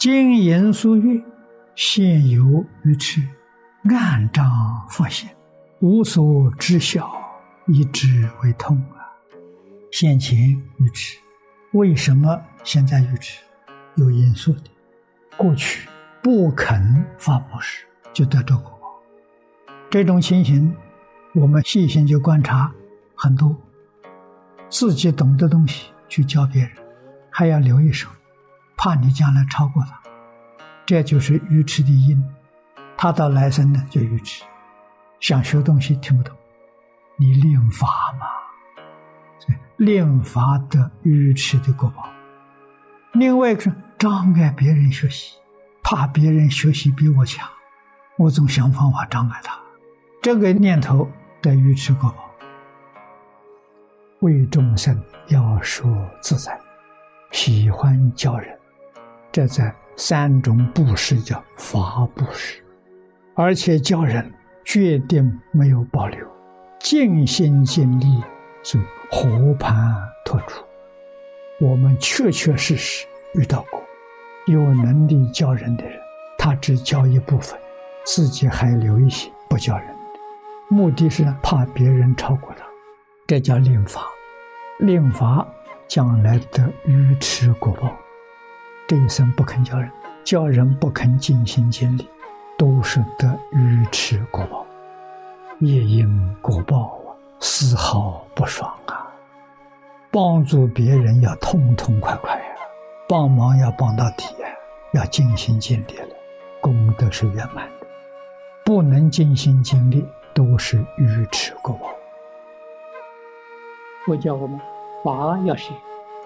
金银书月，现有愚痴，暗障佛性，无所知晓，以之为痛啊！先前愚痴，为什么现在愚痴？有因素的。过去不肯发布施，就得这果报。这种情形，我们细心去观察，很多自己懂的东西去教别人，还要留一手。怕你将来超过他，这就是愚痴的因。他到来生呢就愚痴，想学东西听不懂，你练法嘛，练法得愚痴的果报。另外一个是障碍别人学习，怕别人学习比我强，我总想方法障碍他，这个念头得愚痴果报。为众生要说自在，喜欢教人。这在三种布施叫法布施，而且教人决定没有保留，尽心尽力是和盘托出。我们确确实实遇到过有能力教人的人，他只教一部分，自己还留一些不教人的，目的是怕别人超过他。这叫令法，令法将来的愚痴果报。这一生不肯教人，教人不肯尽心尽力，都是得愚痴果报，业因果报啊，丝毫不爽啊！帮助别人要痛痛快快呀，帮忙要帮到底呀，要尽心尽力了，功德是圆满的；不能尽心尽力，都是愚痴果报。佛教我们法要学，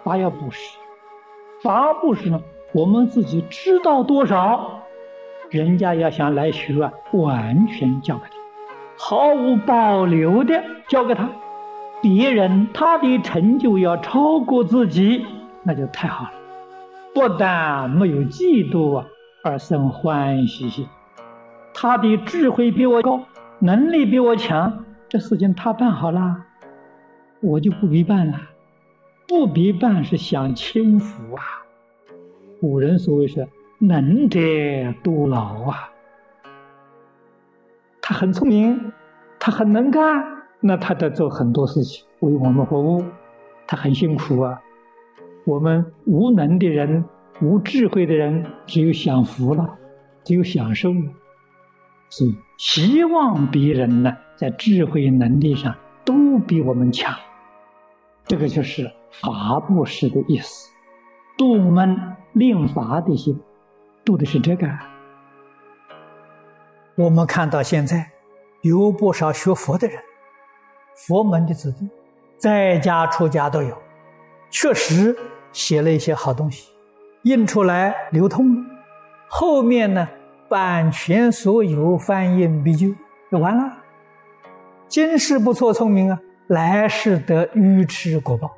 法要布施，法布施呢？我们自己知道多少，人家要想来学啊，完全交给他，毫无保留的交给他。别人他的成就要超过自己，那就太好了。不但没有嫉妒啊，而生欢喜心。他的智慧比我高，能力比我强，这事情他办好了，我就不必办了。不必办是享清福啊。古人所谓是“能者多劳”啊，他很聪明，他很能干，那他得做很多事情为我们服务，他很辛苦啊。我们无能的人、无智慧的人，只有享福了，只有享受了。所以，希望别人呢，在智慧能力上都比我们强，这个就是法布施的意思。度们令法的心，度的是这个。我们看到现在有不少学佛的人，佛门的子弟，在家出家都有，确实写了一些好东西，印出来流通，后面呢版权所有，翻印必究，就完了。今世不错，聪明啊，来世得愚痴果报，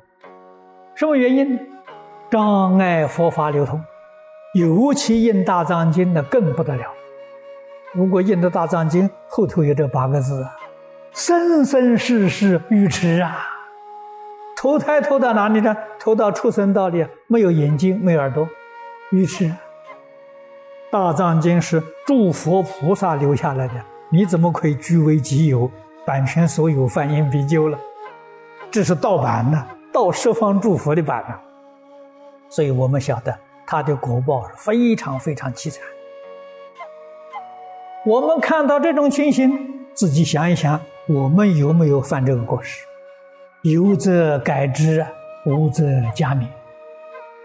什么原因？障碍佛法流通，尤其印大藏经的更不得了。如果印的大藏经后头有这八个字啊，生生世世愚痴啊，投胎投到哪里呢？投到畜生道里，没有眼睛，没有耳朵，愚痴。大藏经是诸佛菩萨留下来的，你怎么可以据为己有？版权所有，翻印必究了，这是盗版呢，盗十方诸佛的版呢。所以我们晓得他的果报是非常非常凄惨。我们看到这种情形，自己想一想，我们有没有犯这个过失？有则改之，无则加勉。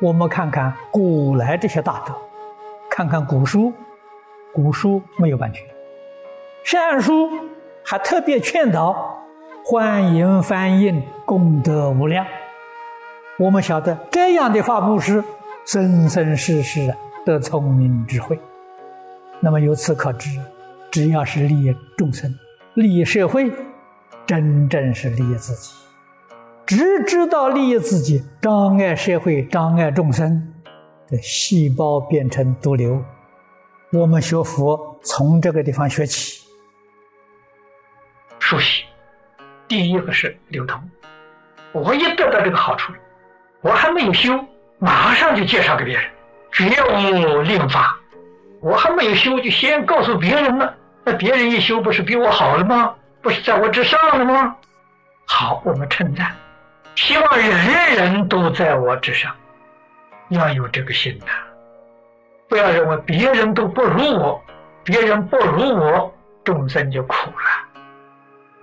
我们看看古来这些大德，看看古书，古书没有版权，善书还特别劝导，欢迎翻印，功德无量。我们晓得这样的法布施，生生世世得聪明智慧。那么由此可知，只要是利益众生、利益社会，真正是利益自己。只知道利益自己，障碍社会、障碍众生的细胞变成毒瘤。我们学佛从这个地方学起，熟悉。第一个是流通，我一得到这个好处。我还没有修，马上就介绍给别人，绝无令法。我还没有修，就先告诉别人了。那别人一修，不是比我好了吗？不是在我之上了吗？好，我们称赞，希望人人都在我之上，要有这个心呐！不要认为别人都不如我，别人不如我，众生就苦了。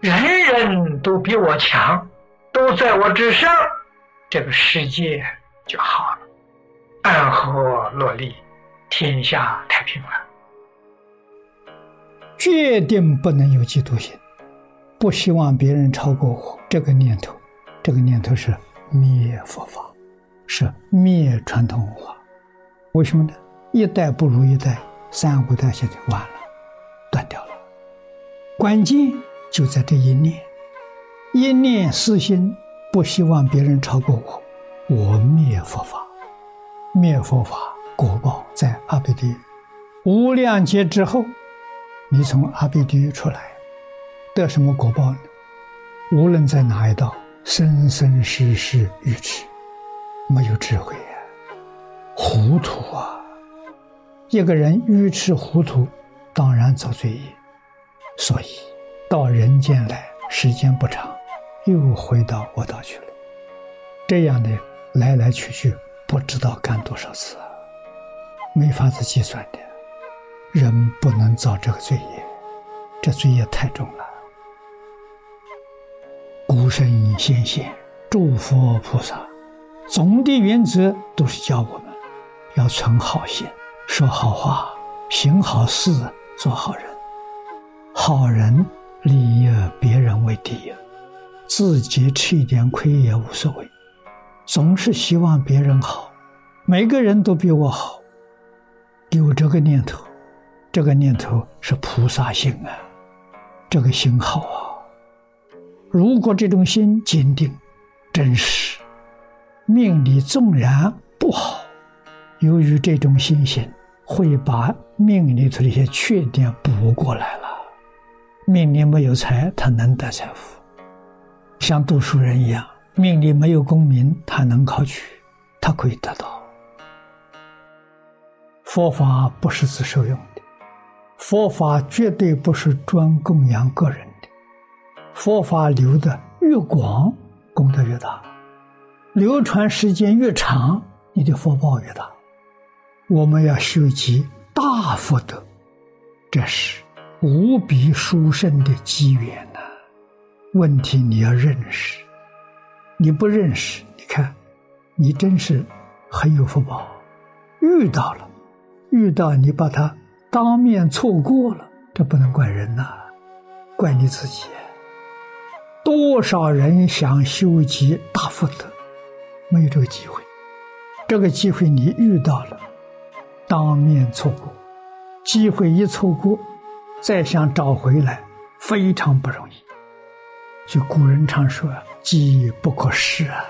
人人都比我强，都在我之上，这个世界就好了，安和乐利，天下太平了。决定不能有嫉妒心。不希望别人超过我这个念头，这个念头是灭佛法，是灭传统文化。为什么呢？一代不如一代，三五代下去完了，断掉了。关键就在这一念，一念私心，不希望别人超过我，我灭佛法，灭佛法果报在阿鼻地狱，无量劫之后，你从阿鼻地狱出来。得什么果报呢？无论在哪一道，生生世世愚痴，没有智慧呀，糊涂啊！一个人愚痴糊涂，当然遭罪业。所以到人间来，时间不长，又回到恶道去了。这样的来来去去，不知道干多少次，没法子计算的。人不能造这个罪业，这罪业太重了。古圣先贤、诸佛菩萨，总的原则都是教我们要存好心、说好话、行好事、做好人。好人利益别人为第一，自己吃一点亏也无所谓。总是希望别人好，每个人都比我好。有这个念头，这个念头是菩萨心啊，这个心好啊。如果这种心坚定、真实，命里纵然不好，由于这种心性，会把命里头的一些缺点补过来了。命里没有财，他能得财富；像读书人一样，命里没有功名，他能考取，他可以得到。佛法不是自受用的，佛法绝对不是专供养个人的。佛法流的越广，功德越大；流传时间越长，你的福报越大。我们要修集大福德，这是无比殊胜的机缘。问题你要认识，你不认识，你看，你真是很有福报。遇到了，遇到你把它当面错过了，这不能怪人呐，怪你自己。多少人想修集大福德，没有这个机会。这个机会你遇到了，当面错过，机会一错过，再想找回来非常不容易。就古人常说：“机不可失啊，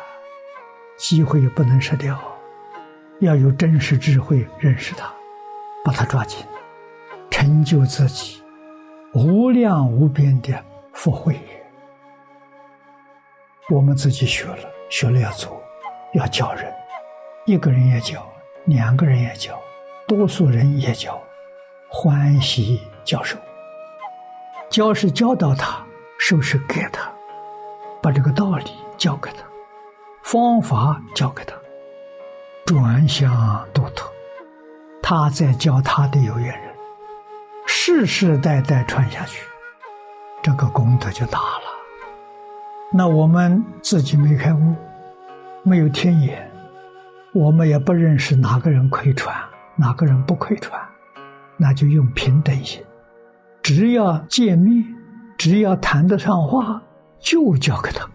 机会不能失掉，要有真实智慧认识它，把它抓紧，成就自己无量无边的福慧。”我们自己学了，学了要做，要教人，一个人也教，两个人也教，多数人也教，欢喜教授。教是教导他，是不是给他，把这个道理教给他，方法教给他，转向度脱，他在教他的有缘人，世世代代传下去，这个功德就大了。那我们自己没开悟，没有天眼，我们也不认识哪个人可以传，哪个人不可以传，那就用平等心，只要见面，只要谈得上话，就交给他。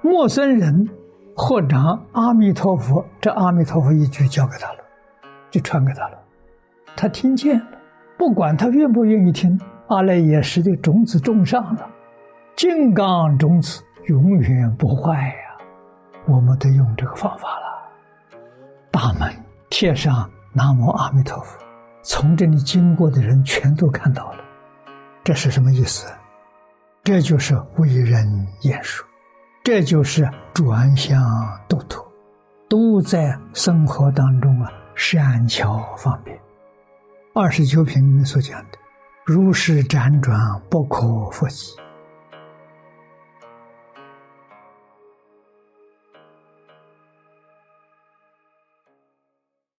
陌生人或者阿弥陀佛，这阿弥陀佛一句交给他了，就传给他了，他听见了，不管他愿不愿意听，阿赖耶识的种子种上了。金刚种子永远不坏呀！我们得用这个方法了。大门贴上“南无阿弥陀佛”，从这里经过的人全都看到了。这是什么意思？这就是为人言说，这就是转向度脱，都在生活当中啊，善巧方便。二十九品里面所讲的，如是辗转不可复起。